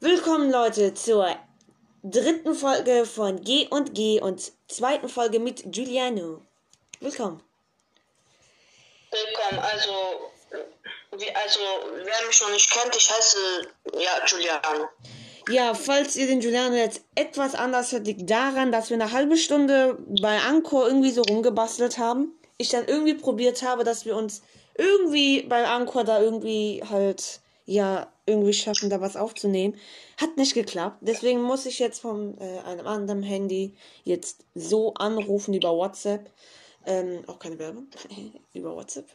Willkommen Leute zur dritten Folge von G und G und zweiten Folge mit Giuliano. Willkommen. Willkommen, also, wie, also, wer mich noch nicht kennt, ich heiße, ja, Giuliano. Ja, falls ihr den Giuliano jetzt etwas anders hört, liegt daran, dass wir eine halbe Stunde bei Anchor irgendwie so rumgebastelt haben. Ich dann irgendwie probiert habe, dass wir uns irgendwie bei Anchor da irgendwie halt, ja, irgendwie schaffen, da was aufzunehmen. Hat nicht geklappt. Deswegen muss ich jetzt von äh, einem anderen Handy jetzt so anrufen über WhatsApp. Ähm, auch keine Werbung. über WhatsApp.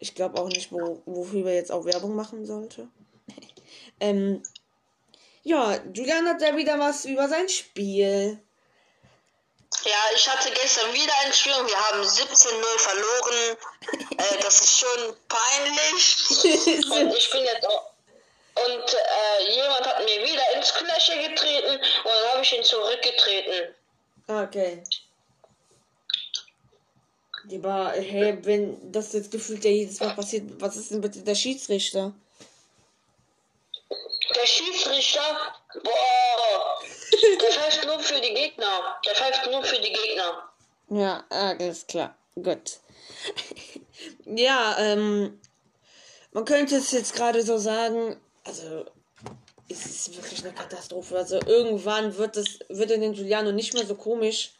Ich glaube auch nicht, wo, wofür wir jetzt auch Werbung machen sollte. ähm, ja, Julian hat ja wieder was über sein Spiel. Ja, ich hatte gestern wieder ein Spiel und wir haben 17-0 verloren. äh, das ist schon peinlich. und ich bin jetzt auch. Und äh, jemand hat mir wieder ins Knöchel getreten und dann habe ich ihn zurückgetreten. Okay. Aber, hey, wenn das jetzt gefühlt ja jedes Mal passiert, was ist denn bitte der Schiedsrichter? Der Schiedsrichter, boah, der pfeift nur für die Gegner. Der pfeift nur für die Gegner. Ja, alles klar. Gut. ja, ähm, man könnte es jetzt gerade so sagen, also es ist wirklich eine Katastrophe. Also irgendwann wird es, wird er den Giuliano nicht mehr so komisch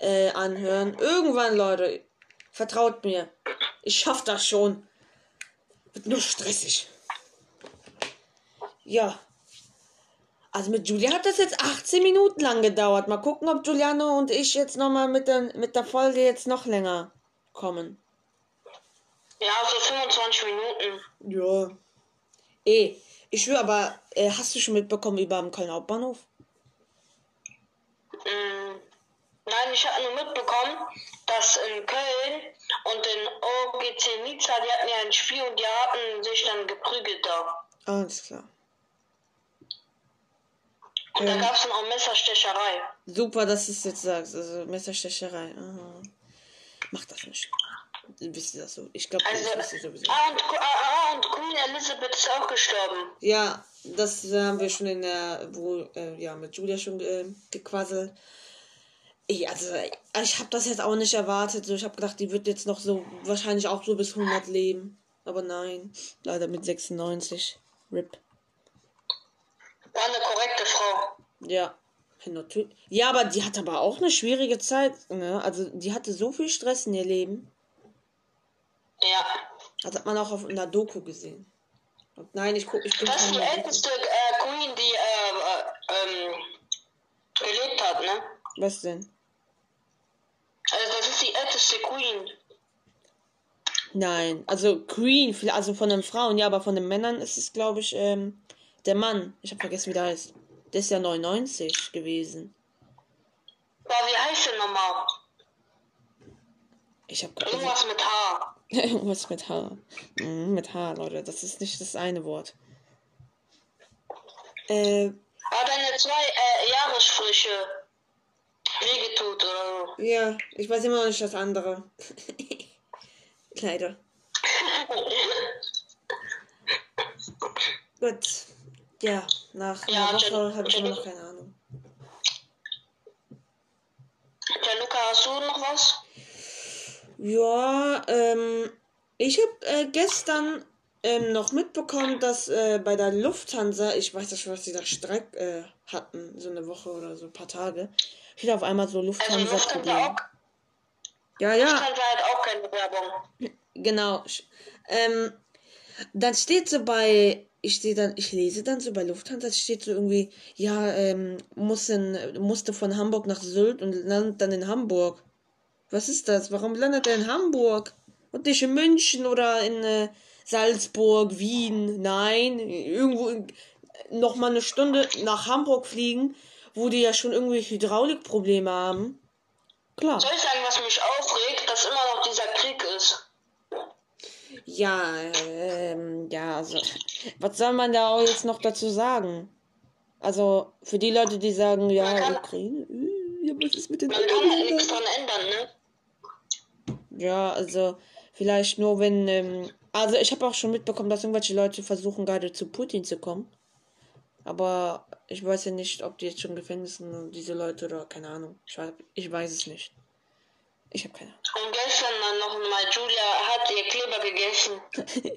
äh, anhören. Irgendwann, Leute, vertraut mir. Ich schaff das schon. Wird nur stressig. Ja. Also mit Julia hat das jetzt 18 Minuten lang gedauert. Mal gucken, ob Giuliano und ich jetzt nochmal mit der, mit der Folge jetzt noch länger kommen. Ja, so 25 Minuten. Ja. Eh, ich schwöre, aber äh, hast du schon mitbekommen über den Kölner Hauptbahnhof? Mm, nein, ich habe nur mitbekommen, dass in Köln und in OGC Nizza, die hatten ja ein Spiel und die hatten sich dann geprügelt da. Alles klar. Und da gab es dann auch Messerstecherei. Super, dass du es jetzt sagst. Also Messerstecherei. Aha. Mach das nicht. Wisst ihr das so? Ich glaube, Also, das wisst ihr sowieso. ah, und, ah, und Queen Elizabeth ist auch gestorben. Ja, das äh, haben wir schon in der, wo, äh, ja, mit Julia schon äh, gequasselt. Ich, also, ich habe das jetzt auch nicht erwartet. Ich habe gedacht, die wird jetzt noch so, wahrscheinlich auch so bis 100 leben. Aber nein, leider mit 96. RIP. War eine korrekte Frau. Ja. Ja, natürlich. Ja, aber die hat aber auch eine schwierige Zeit. Ne? Also, die hatte so viel Stress in ihr Leben. Ja. Das hat man auch auf einer Doku gesehen. Und nein, ich gucke, ich bin Das ist die älteste äh, Queen, die äh, äh, ähm, gelebt hat, ne? Was denn? Also das ist die älteste Queen. Nein, also Queen, also von den Frauen, ja, aber von den Männern ist es, glaube ich, ähm, der Mann. Ich habe vergessen, wie der heißt. Der ist ja 99 gewesen. Boah, wie heißt der nochmal? Ich habe Irgendwas mit H. irgendwas mit H. Mhm, mit H, Leute. Das ist nicht das eine Wort. Äh, Hat eine zwei äh, Jahresfrische wehgetut oder so. ja, ich weiß immer noch nicht das andere. Leider. Gut. Ja, nach Ja, einer Woche habe ich immer noch keine Ahnung. Ja, Luca, hast du noch was? Ja, ähm, ich habe äh, gestern ähm, noch mitbekommen, dass äh, bei der Lufthansa, ich weiß nicht, was die da Streik äh, hatten, so eine Woche oder so ein paar Tage, steht auf einmal so Also Lufthansa Ja, ja, Lufthansa hat auch keine Werbung. genau. Ähm, dann steht so bei, ich stehe dann, ich lese dann so bei Lufthansa, steht so irgendwie, ja, ähm, muss in, musste von Hamburg nach Sylt und landet dann in Hamburg. Was ist das? Warum landet er in Hamburg? Und nicht in München oder in äh, Salzburg, Wien? Nein, irgendwo in, noch mal eine Stunde nach Hamburg fliegen, wo die ja schon irgendwie Hydraulikprobleme haben. Klar. Soll ich sagen, was mich aufregt, dass immer noch dieser Krieg ist? Ja, ähm, ja, also, was soll man da auch jetzt noch dazu sagen? Also, für die Leute, die sagen, ja, Ukraine, äh, ja, was ist mit den Man kann ja nichts dran ändern, ne? Ja, also, vielleicht nur, wenn, ähm, also, ich habe auch schon mitbekommen, dass irgendwelche Leute versuchen, gerade zu Putin zu kommen. Aber ich weiß ja nicht, ob die jetzt schon Gefängnis sind, diese Leute oder keine Ahnung. Ich weiß, ich weiß es nicht. Ich habe keine Ahnung. Und gestern dann noch mal, Julia hat ihr Kleber gegessen.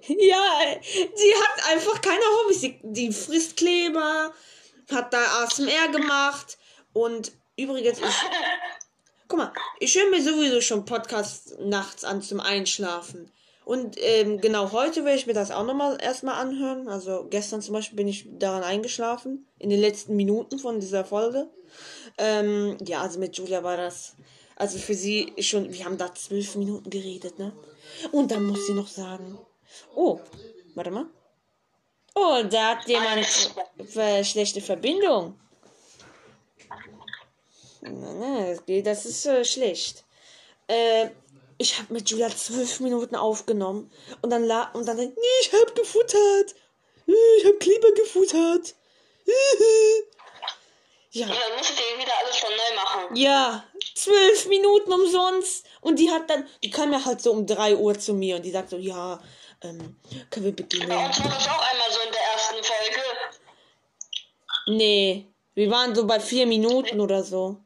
ja, sie hat einfach keine Hobbys. Sie, die frisst Kleber, hat da ASMR gemacht und übrigens, ich, guck mal, ich höre mir sowieso schon Podcasts nachts an zum Einschlafen. Und ähm, genau heute werde ich mir das auch nochmal erstmal anhören. Also gestern zum Beispiel bin ich daran eingeschlafen. In den letzten Minuten von dieser Folge. Ähm, ja, also mit Julia war das. Also für sie schon, wir haben da zwölf Minuten geredet, ne? Und dann muss sie noch sagen. Oh, warte mal. Oh, da hat jemand äh, schlechte Verbindung. Nein, das ist äh, schlecht. Äh, ich habe mit Julia zwölf Minuten aufgenommen und dann la und dann ich habe gefuttert. Ich habe Kleber gefuttert. ja. ja, dann musstet ihr wieder alles von neu machen. Ja, zwölf Minuten umsonst. Und die hat dann, die kam ja halt so um drei Uhr zu mir und die sagt so, ja, ähm, können wir beginnen. Bei uns war das auch einmal so in der ersten Folge. Nee, wir waren so bei vier Minuten oder so.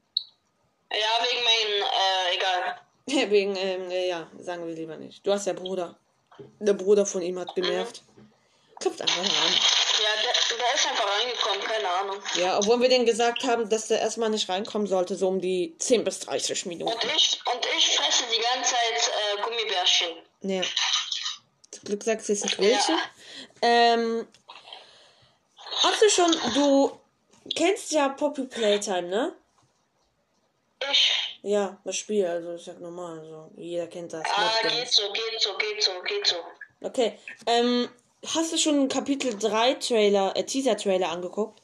Ja, wegen meinen, äh, egal. wegen, ähm, ja, sagen wir lieber nicht. Du hast ja Bruder. Der Bruder von ihm hat genervt. Klopft einfach an. Ja, der, der ist einfach reingekommen, keine Ahnung. Ja, obwohl wir denen gesagt haben, dass der erstmal nicht reinkommen sollte, so um die 10 bis 30 Minuten. Und ich, und ich fresse die ganze Zeit äh, Gummibärchen. Ja. Zum Glück sagst du jetzt nicht welche. Ja. Ähm, hast du schon, du kennst ja Poppy Playtime, ne? Ich? Ja, das Spiel, also ist ja normal, also jeder kennt das. Ah, geht so, geht so, geht so, geht so. Okay, ähm, hast du schon Kapitel 3 Trailer, äh, Teaser-Trailer angeguckt?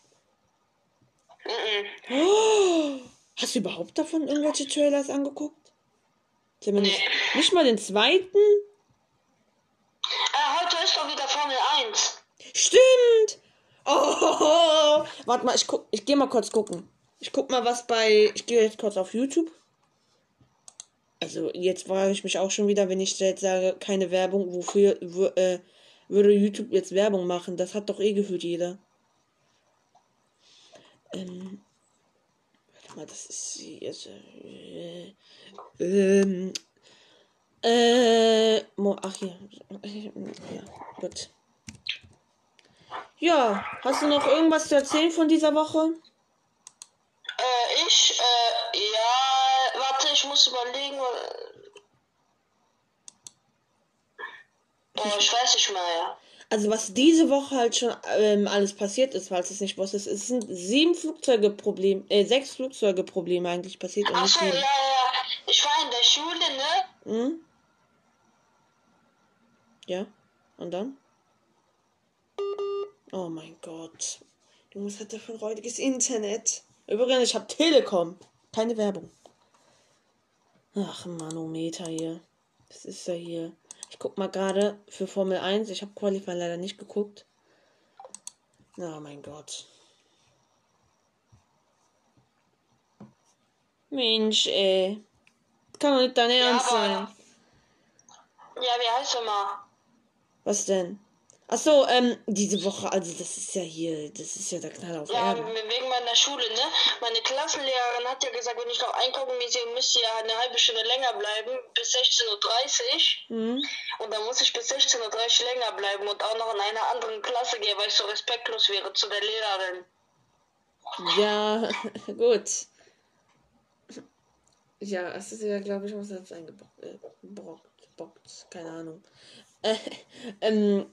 Mhm. Oh, hast du überhaupt davon irgendwelche Trailers angeguckt? Nee. Nicht, mal den zweiten? Äh, heute ist doch wieder Formel 1. Stimmt! Oh, warte mal, ich guck, ich geh mal kurz gucken. Ich guck mal, was bei. Ich gehe jetzt kurz auf YouTube. Also, jetzt frage ich mich auch schon wieder, wenn ich jetzt sage, keine Werbung, wofür äh, würde YouTube jetzt Werbung machen? Das hat doch eh gefühlt jeder. Ähm. Warte mal, das ist jetzt. Äh, ähm. Äh. Ach, hier. Ja, gut. Ja, hast du noch irgendwas zu erzählen von dieser Woche? Muss überlegen. Oh, ich weiß nicht mehr, ja. Also was diese Woche halt schon ähm, alles passiert ist, falls es nicht wusstest, es sind sieben Flugzeuge Problem, äh, sechs Flugzeuge Probleme eigentlich passiert. Ach so, ja, ja. Ich war in der Schule, ne? Mhm. Ja. Und dann? Oh mein Gott. Du musst halt dafür heutiges Internet. Übrigens, ich habe Telekom. Keine Werbung. Ach, Manometer hier. Das ist ja hier. Ich guck mal gerade für Formel 1. Ich habe Qualify leider nicht geguckt. Oh mein Gott. Mensch, ey. Kann doch nicht dein Ernst ja, sein. Ja, wie heißt er mal? Was denn? Ach so, ähm, diese Woche, also das ist ja hier, das ist ja der Knall auf Ja, Erden. wegen meiner Schule, ne? Meine Klassenlehrerin hat ja gesagt, wenn ich noch einkaufen gehe, müsst ihr ja eine halbe Stunde länger bleiben, bis 16.30 Uhr. Mhm. Und dann muss ich bis 16.30 Uhr länger bleiben und auch noch in einer anderen Klasse gehen, weil ich so respektlos wäre zu der Lehrerin. Ja, gut. Ja, es ist ja, glaube ich, was selbst eingebrockt. Äh, keine Ahnung. Äh, ähm,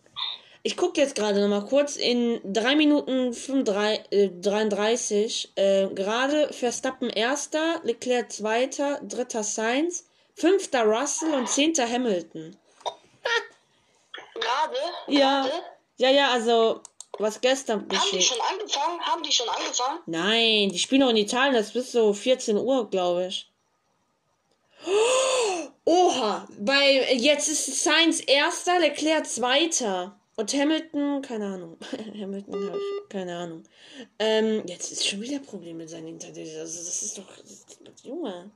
ich gucke jetzt gerade noch mal kurz in 3 Minuten 35, äh, 33. Äh, gerade Verstappen erster, Leclerc zweiter, dritter Sainz, fünfter Russell und zehnter Hamilton. Gerade? Ja. Grade? Ja, ja, also was gestern Haben die schon angefangen? Haben die schon angefangen? Nein, die spielen noch in Italien, das ist bis so 14 Uhr, glaube ich. Oha, bei jetzt ist Sainz erster, Leclerc zweiter. Und Hamilton, keine Ahnung. Hamilton habe ich keine Ahnung. Ähm, jetzt ist schon wieder ein Problem mit seinem Internet. Also, das ist doch. Das ist doch Junge.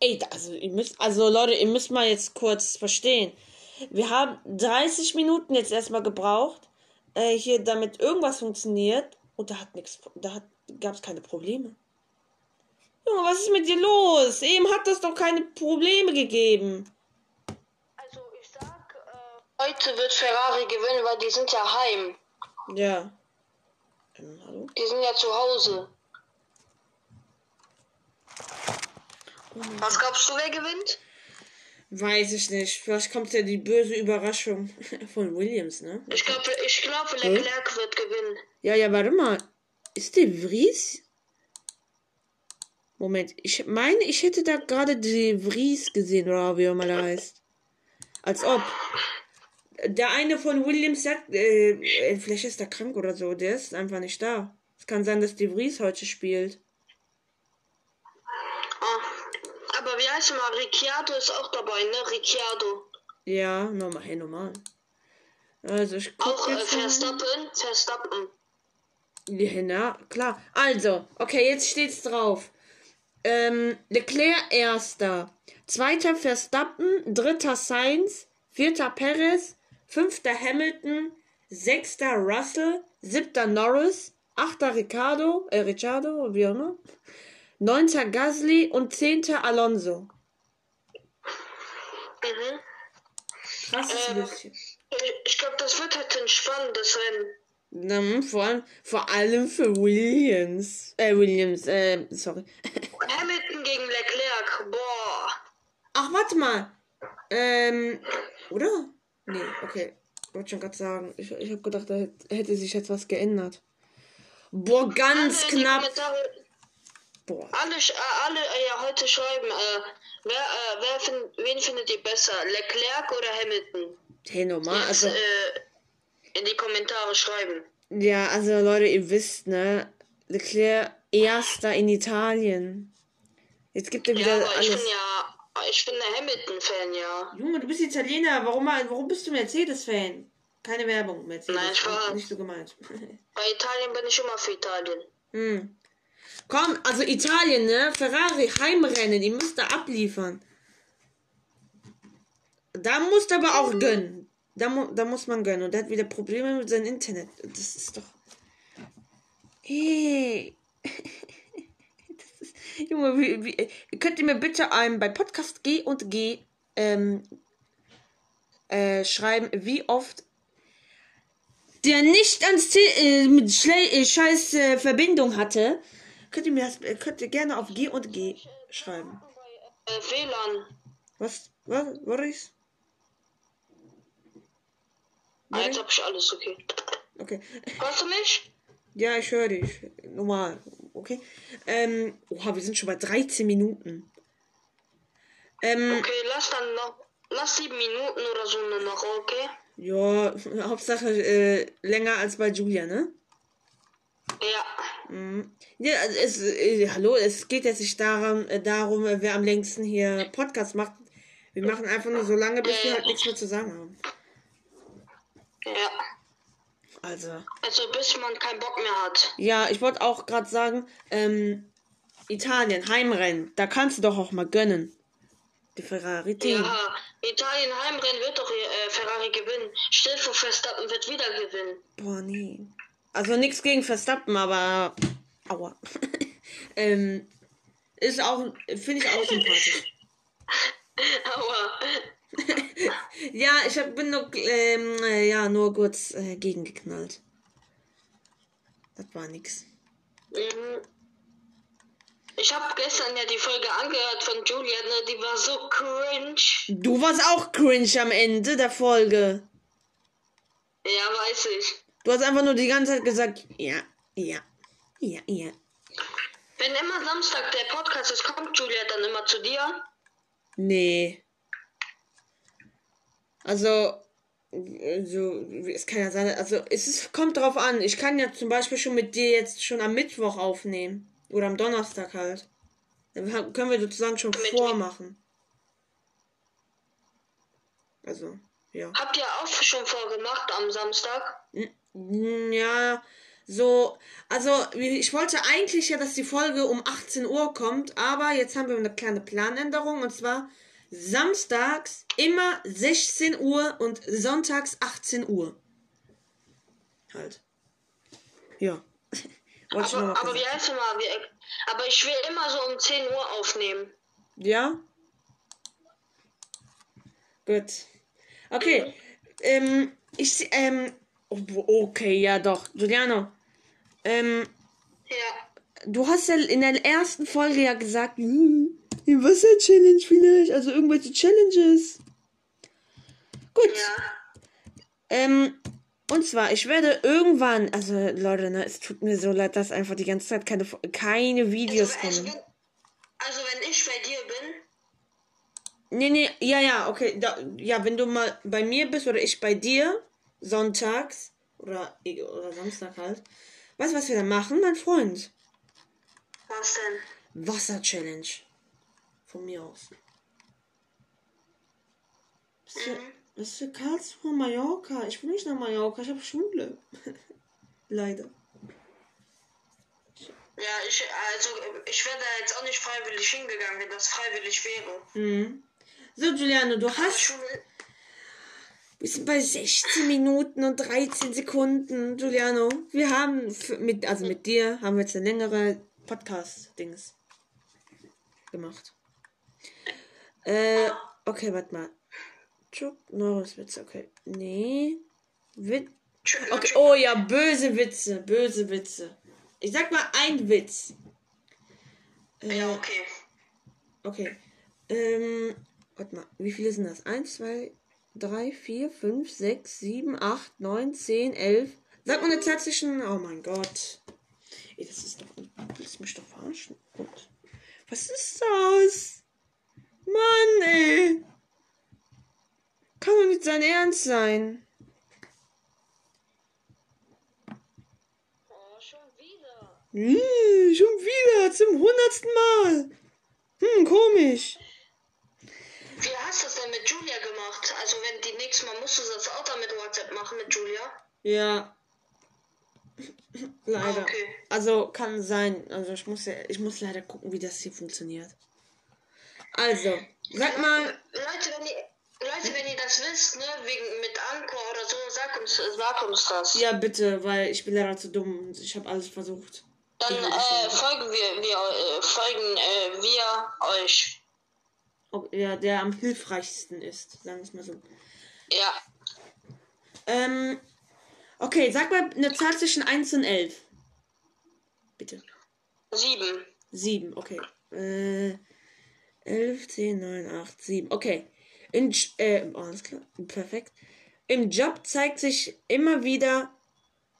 Ey, also, ihr müsst, also Leute, ihr müsst mal jetzt kurz verstehen. Wir haben 30 Minuten jetzt erstmal gebraucht, äh, hier damit irgendwas funktioniert und da hat nichts, da gab es keine Probleme. Junge, was ist mit dir los? Eben hat das doch keine Probleme gegeben. Also ich sag, äh, heute wird Ferrari gewinnen, weil die sind ja heim. Ja. Ähm, hallo? Die sind ja zu Hause. Was glaubst du, wer gewinnt? Weiß ich nicht. Vielleicht kommt ja die böse Überraschung von Williams, ne? Ich glaube, ich glaube, Leclerc wird gewinnen. Ja, ja, warte mal. Ist der Vries? Moment, ich meine, ich hätte da gerade die Vries gesehen, oder wie auch immer der heißt. Als ob. Der eine von Williams sagt, äh, vielleicht ist er krank oder so, der ist einfach nicht da. Es kann sein, dass die Vries heute spielt. Ah, aber wie heißt er mal? Ricciardo ist auch dabei, ne? Ricciardo. Ja, normal, hey, normal. Also, ich guck Auch äh. Verstappen, Verstappen. Ja, na, klar. Also, okay, jetzt steht's drauf. Ähm, Leclerc erster. Zweiter Verstappen. Dritter Sainz. Vierter Perez. Fünfter Hamilton. Sechster Russell. Siebter Norris. Achter Ricardo. Äh, Ricciardo, wie auch immer. Neunter Gasly und zehnter Alonso. Mhm. Krasses Ähm, bisschen. Ich, ich glaube, das wird halt ein spannendes Rennen. Ähm, vor, allem, vor allem für Williams. Äh, Williams, äh, sorry. Hamilton gegen Leclerc, boah. Ach, warte mal. Ähm, oder? Nee, okay. Wollte schon gerade sagen. Ich, ich habe gedacht, da hätte- hätte sich jetzt was geändert. Boah, ganz Alle knapp. Boah. alle, äh, alle äh, ja, heute schreiben, äh, wer, äh, wer find, wen findet ihr besser, Leclerc oder Hamilton? Hey, normal. Jetzt, Also, äh, in die Kommentare schreiben. ja, also Leute, ihr wisst, ne? Leclerc erster in Italien. Jetzt gibt er Ja, wieder ich alles. bin ja, ich bin der Hamilton-Fan, ja. Junge, du bist Italiener. Warum, warum bist du Mercedes-Fan? Keine Werbung, Mercedes. Nein, Spaß. Nicht so gemeint. Bei Italien bin ich immer für Italien. Hm. Komm, also Italien, ne? Ferrari, Heimrennen, ihr müsst da abliefern. Da musst du aber auch gönnen. Da, mu da muss man gönnen. Und der hat wieder Probleme mit seinem Internet. Das ist doch. Hey. Junge, wie, wie, könnt ihr mir bitte ein bei Podcast G und G ähm, äh, schreiben, wie oft der nicht ans Ziel, äh, mit schle- äh, scheiß äh, Verbindung hatte, könnt ihr mir das, äh, könnt ihr gerne auf G und G schreiben. Äh, WLAN. Was? Was? Was ist? Ah, jetzt hab ich alles okay. Okay. Hörst du mich? Ja, ich höre dich. Normal. Okay. Ähm, oha, wir sind schon bei 13 Minuten. Ähm, Okay, lass dann noch, lass sieben Minuten oder so nur noch, okay? ja, Hauptsache äh, länger als bei Julia, ne? Ja. Mhm. Ja, also es, äh, hallo, es geht jetzt nicht darum, äh, darum, äh, wer am längsten hier Podcast macht. Wir machen einfach nur so lange, bis wir halt nichts mehr zu sagen haben. Ja. Also, Also bis man keinen Bock mehr hat. ja, ich wollte auch gerade sagen, ähm, Italien, Heimrennen, da kannst du doch auch mal gönnen. Die Ferrari-Team. Ja, Italien Heimrennen wird doch äh, Ferrari gewinnen. Still vor Verstappen wird wieder gewinnen. Boah, nee. Also nichts gegen Verstappen, aber. Aua. ähm, ist auch, finde ich auch sympathisch. Aber Ja, ich hab, bin nur, ähm, äh, ja, nur kurz äh, gegengeknallt. Das war nix. mhm. ich habe gestern ja die Folge angehört von Julia, ne? die war so cringe. Du warst auch cringe am Ende der Folge. Ja, weiß ich. Du hast einfach nur die ganze Zeit gesagt, ja, ja, ja, ja. Wenn immer Samstag der Podcast ist, kommt Julia dann immer zu dir? Nee. Also, also, es kann ja sein, also es ist, kommt drauf an. Ich kann ja zum Beispiel schon mit dir jetzt schon am Mittwoch aufnehmen. Oder am Donnerstag halt. Dann können wir sozusagen schon Mit- vormachen. Also, ja. Habt ihr auch schon vorgemacht am Samstag? Ja, so, also ich wollte eigentlich ja, dass die Folge um 18 Uhr kommt, aber jetzt haben wir eine kleine Planänderung und zwar samstags immer 16 Uhr und sonntags 18 Uhr. Halt. Ja. Mal Aber, aber wie heißt mal? Wir, aber ich will immer so um 10 Uhr aufnehmen. Ja? Gut. Okay. Ähm, ich, ähm, oh, okay, ja doch. Giuliano, ähm, Ja. du hast ja in der ersten Folge ja gesagt, hm, die Wasser-Challenge vielleicht, also irgendwelche Challenges. Gut. Ja. Ähm, und zwar, ich werde irgendwann, also Leute, ne, es tut mir so leid, dass einfach die ganze Zeit keine, keine Videos Also, kommen. also wenn ich bei dir bin, Nee, nee, ja, ja, okay. Da, ja, wenn du mal bei mir bist oder ich bei dir, sonntags oder, oder Samstag halt. Weißt du, was wir dann machen, mein Freund? was denn? Wasser-Challenge. Von mir aus. Bist du, bist du Karlsruhe, Mallorca? Ich will nicht nach Mallorca, ich habe Schule. Leider. Ja, ich, also ich wäre da jetzt auch nicht freiwillig hingegangen, wenn das freiwillig wäre. Mhm. So, Giuliano, du hast. Wir sind bei 16 Minuten und 13 Sekunden, Giuliano. Wir haben für, mit, also mit dir haben wir jetzt eine längere Podcast-Dings gemacht. Äh, okay, warte mal. Chuck Norris Witze, okay. Nee. Wit okay. Oh ja, böse Witze, böse Witze. Ich sag mal ein Witz. Äh, ja, okay. Okay. Ähm, warte mal, wie viele sind das? 1, 2, 3, 4, 5, 6, 7, 8, 9, 10, 11. Sag mal eine Zahl zwischen. Oh mein Gott. Ey, das ist doch. Du willst mich doch verarschen. Gut. Was ist das? Mann, ey. Kann doch nicht sein Ernst sein. Oh, schon wieder. Hm, schon wieder, zum hundertsten Mal. Hm, komisch. Wie hast du das denn mit Julia gemacht? Also wenn die nächste Mal musst du das auch dann mit WhatsApp machen mit Julia? Ja. Leider. Okay. Also kann sein. Also ich muss ja, ich muss leider gucken, wie das hier funktioniert. Also, sag mal. Leute, wenn ihr, Leute, wenn ihr das wisst, ne, wegen mit Anchor oder so, sag uns, sag uns das. Ja, bitte, weil ich bin leider zu dumm. und Ich habe alles versucht. Dann äh, folgen wir, wir äh, folgen äh, wir euch. Ob ja, der am hilfreichsten ist, sagen wir es mal so. Ja. Ähm, okay, sag mal eine Zahl zwischen 1 und 11. Bitte. Sieben. 7, okay. Äh, 11, 10, 9, 8, 7. Okay. In, äh, oh, klar. Perfekt. Im Job zeigt sich immer wieder,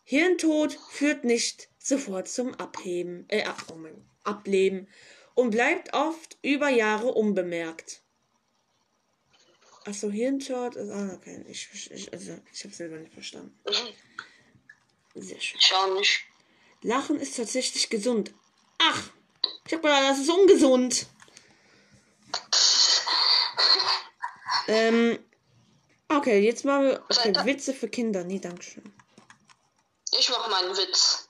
Hirntod führt nicht sofort zum Abheben, äh, oh mein, Ableben und bleibt oft über Jahre unbemerkt. Achso, Hirntod ist, ah, okay. Ich, ich, also, ich habe selber nicht verstanden. Sehr schön. Lachen ist tatsächlich gesund. Ach, ich hab gedacht, das ist ungesund. ähm, okay, jetzt machen wir okay, Witze für Kinder. Nee, Dankeschön. Ich mach meinen Witz.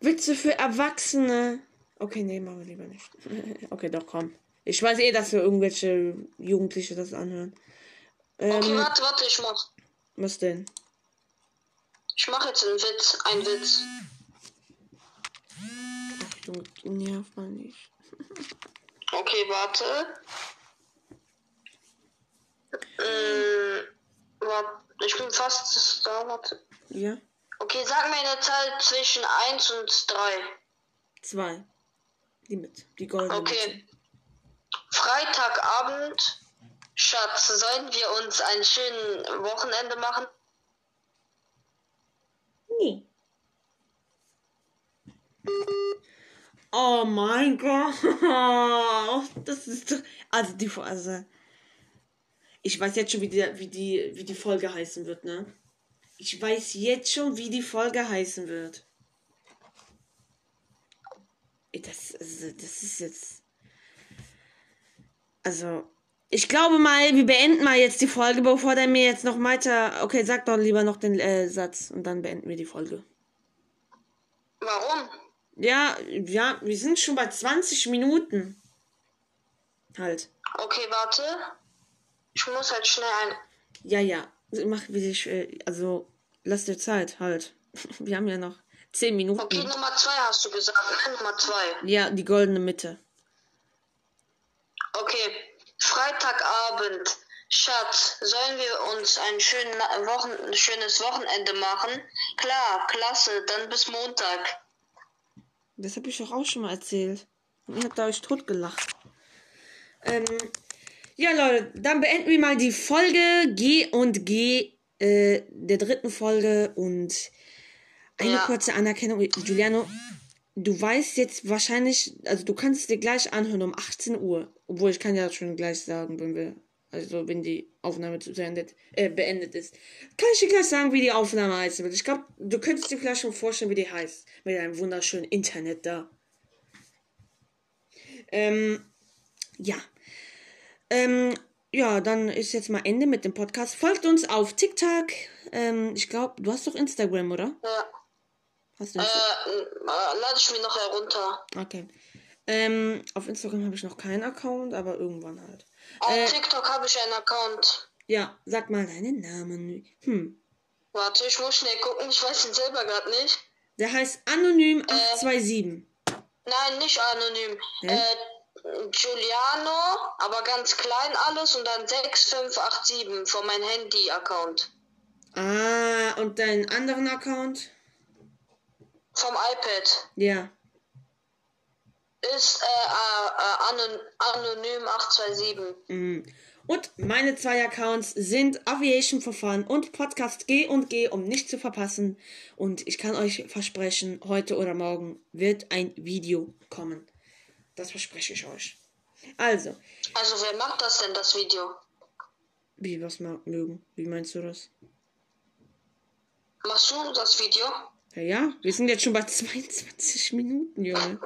Witze für Erwachsene. Okay, nee, machen wir lieber nicht. okay, doch, komm. Ich weiß eh, dass wir irgendwelche Jugendliche das anhören. Okay, Ähm, warte, warte, ich mach. was denn? Ich mach jetzt einen Witz. Ein Witz. Achtung, nerv mal nicht. Okay, warte. Warte, ich bin fast da, warte. Ja? Okay, sag mir eine Zahl zwischen 1 und 3. Zwei. Die mit. Die goldene Mitte. Okay. Freitagabend. Schatz, sollen wir uns ein schönes Wochenende machen? Nee. Oh mein Gott. Das ist doch. Also die also Ich weiß jetzt schon, wie die, wie die, wie die Folge heißen wird, ne? Ich weiß jetzt schon, wie die Folge heißen wird. Das, also, das ist jetzt. Also, ich glaube mal, wir beenden mal jetzt die Folge, bevor der mir jetzt noch weiter. Okay, sag doch lieber noch den äh, Satz und dann beenden wir die Folge. Warum? Ja, ja, wir sind schon bei 20 Minuten. Halt. Okay, warte. Ich muss halt schnell ein. Ja, ja. Mach wie dich, äh, also lass dir Zeit, halt. Wir haben ja noch zehn Minuten. Okay, Nummer zwei hast du gesagt, ne? Nummer zwei. Ja, die goldene Mitte. Okay, Freitagabend. Schatz, sollen wir uns ein schönen Wochen schönes Wochenende machen? Klar, klasse, dann bis Montag. Das habe ich doch auch schon mal erzählt. Und ihr habt euch totgelacht. Ähm, ja, Leute, dann beenden wir mal die Folge G und G äh, der dritten Folge und eine Ja. kurze Anerkennung. Giuliano, du weißt jetzt wahrscheinlich, also du kannst es dir gleich anhören um 18 Uhr. Obwohl ich kann ja schon gleich sagen, wenn wir, also wenn die Aufnahme zu Ende, äh, beendet ist. Kann ich dir gleich sagen, wie die Aufnahme heißen wird. Ich glaube, du könntest dir vielleicht schon vorstellen, wie die heißt. Mit einem wunderschönen Internet da. Ähm, ja. Ähm, ja, dann ist jetzt mal Ende mit dem Podcast. Folgt uns auf TikTok. Ähm, ich glaube, du hast doch Instagram, oder? Ja. Hast du Äh, äh, lade ich mir noch herunter. Okay. Ähm, auf Instagram habe ich noch keinen Account, aber irgendwann halt. Auf Äh, TikTok habe ich einen Account. ja, sag mal deinen Namen. Hm. Warte, ich muss schnell gucken, ich weiß ihn selber gerade nicht. Der heißt Anonym 827. Nein, nicht anonym. Hä? Äh, Giuliano, aber ganz klein alles und dann 6587 von meinem Handy-Account. Ah, und deinen anderen Account? Vom iPad. Ja. Ist äh, äh, anon anonym 827. Mhm. Und meine zwei Accounts sind Aviation for Fun und Podcast G und G, um nicht zu verpassen. Und ich kann euch versprechen, heute oder morgen wird ein Video kommen. Das verspreche ich euch. Also, Also wer macht das denn, das Video? wie was mag mögen? Wie meinst du das? Machst du das Video? Ja, ja, wir sind jetzt schon bei 22 Minuten, Junge.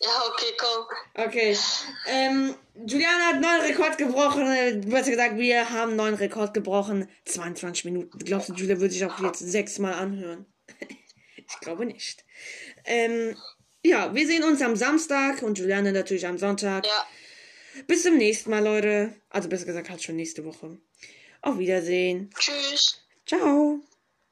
Ja, okay, komm. Okay. Ähm, Juliana hat einen neuen Rekord gebrochen. Äh, besser gesagt, wir haben einen neuen Rekord gebrochen. 22 Minuten. Glaubst du, Julia würde sich auch jetzt sechsmal anhören? ich glaube nicht. Ähm, ja, wir sehen uns am Samstag und Juliana natürlich am Sonntag. Ja, Bis zum nächsten Mal, Leute. Also besser gesagt, halt schon nächste Woche. Auf Wiedersehen. tschüss. Ciao.